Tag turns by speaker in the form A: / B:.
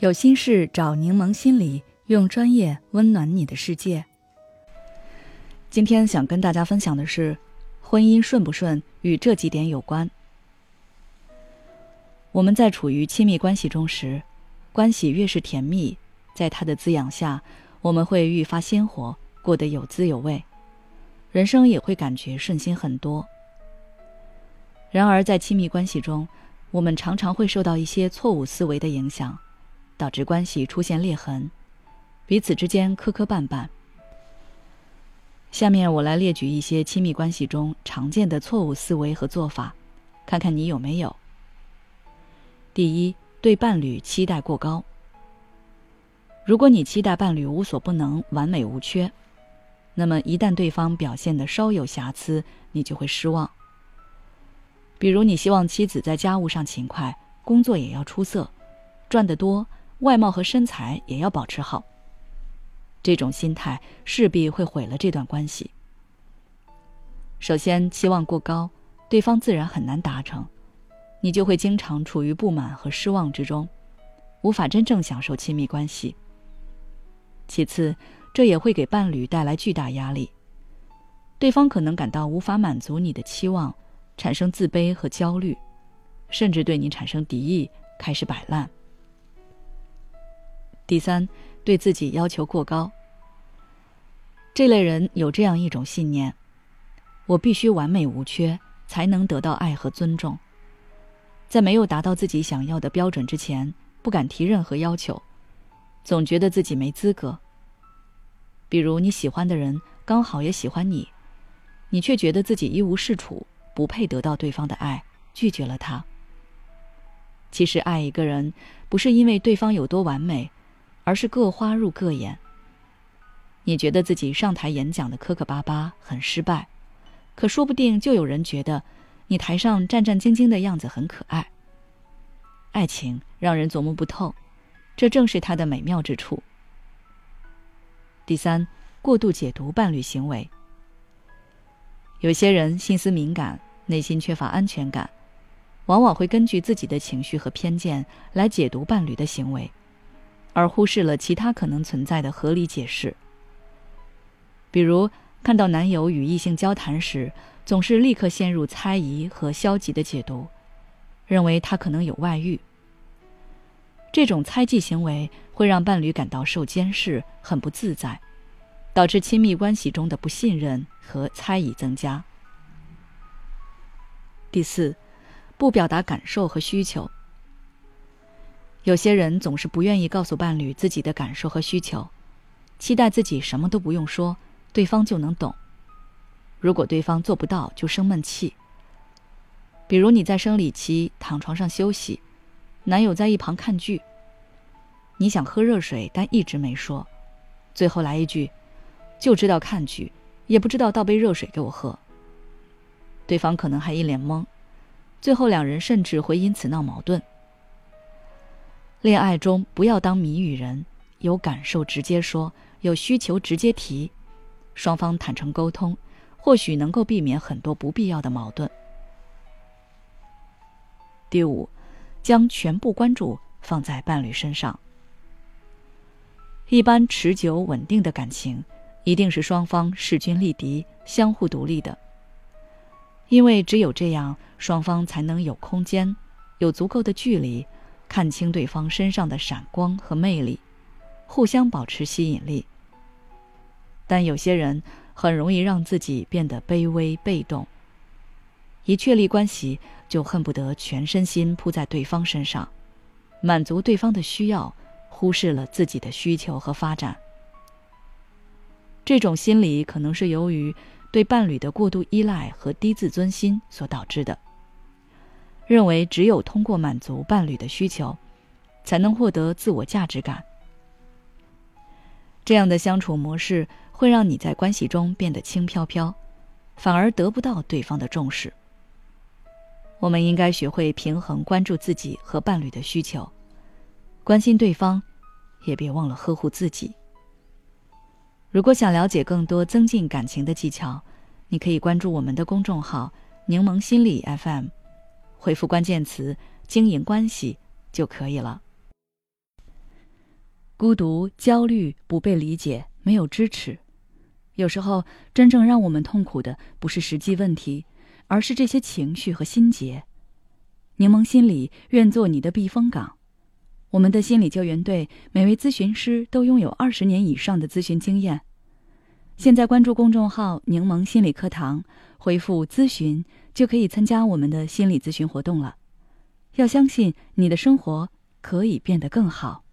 A: 有心事找柠檬心理，用专业温暖你的世界。今天想跟大家分享的是，婚姻顺不顺与这几点有关。我们在处于亲密关系中时，关系越是甜蜜，在它的滋养下，我们会愈发鲜活，过得有滋有味，人生也会感觉顺心很多。然而，在亲密关系中，我们常常会受到一些错误思维的影响。导致关系出现裂痕，彼此之间磕磕绊绊。下面我来列举一些亲密关系中常见的错误思维和做法，看看你有没有。第一，对伴侣期待过高。如果你期待伴侣无所不能、完美无缺，那么一旦对方表现的稍有瑕疵，你就会失望。比如，你希望妻子在家务上勤快，工作也要出色，赚得多。外貌和身材也要保持好。这种心态势必会毁了这段关系。首先，期望过高，对方自然很难达成，你就会经常处于不满和失望之中，无法真正享受亲密关系。其次，这也会给伴侣带来巨大压力，对方可能感到无法满足你的期望，产生自卑和焦虑，甚至对你产生敌意，开始摆烂。第三，对自己要求过高。这类人有这样一种信念：我必须完美无缺，才能得到爱和尊重。在没有达到自己想要的标准之前，不敢提任何要求，总觉得自己没资格。比如你喜欢的人刚好也喜欢你，你却觉得自己一无是处，不配得到对方的爱，拒绝了他。其实，爱一个人不是因为对方有多完美。而是各花入各眼。你觉得自己上台演讲的磕磕巴巴很失败，可说不定就有人觉得你台上战战兢兢的样子很可爱。爱情让人琢磨不透，这正是它的美妙之处。第三，过度解读伴侣行为。有些人心思敏感，内心缺乏安全感，往往会根据自己的情绪和偏见来解读伴侣的行为。而忽视了其他可能存在的合理解释，比如看到男友与异性交谈时，总是立刻陷入猜疑和消极的解读，认为他可能有外遇。这种猜忌行为会让伴侣感到受监视，很不自在，导致亲密关系中的不信任和猜疑增加。第四，不表达感受和需求。有些人总是不愿意告诉伴侣自己的感受和需求，期待自己什么都不用说，对方就能懂。如果对方做不到，就生闷气。比如你在生理期躺床上休息，男友在一旁看剧。你想喝热水，但一直没说，最后来一句：“就知道看剧，也不知道倒杯热水给我喝。”对方可能还一脸懵，最后两人甚至会因此闹矛盾。恋爱中不要当谜语人，有感受直接说，有需求直接提，双方坦诚沟通，或许能够避免很多不必要的矛盾。第五，将全部关注放在伴侣身上。一般持久稳定的感情，一定是双方势均力敌、相互独立的，因为只有这样，双方才能有空间，有足够的距离。看清对方身上的闪光和魅力，互相保持吸引力。但有些人很容易让自己变得卑微被动，一确立关系就恨不得全身心扑在对方身上，满足对方的需要，忽视了自己的需求和发展。这种心理可能是由于对伴侣的过度依赖和低自尊心所导致的。认为只有通过满足伴侣的需求，才能获得自我价值感。这样的相处模式会让你在关系中变得轻飘飘，反而得不到对方的重视。我们应该学会平衡关注自己和伴侣的需求，关心对方，也别忘了呵护自己。如果想了解更多增进感情的技巧，你可以关注我们的公众号“柠檬心理 FM”。回复关键词“经营关系”就可以了。孤独、焦虑、不被理解、没有支持。有时候，真正让我们痛苦的不是实际问题，而是这些情绪和心结。柠檬心理愿做你的避风港。我们的心理救援队每位咨询师都拥有二十年以上的咨询经验。现在关注公众号“柠檬心理课堂”，回复“咨询”就可以参加我们的心理咨询活动了。要相信你的生活可以变得更好。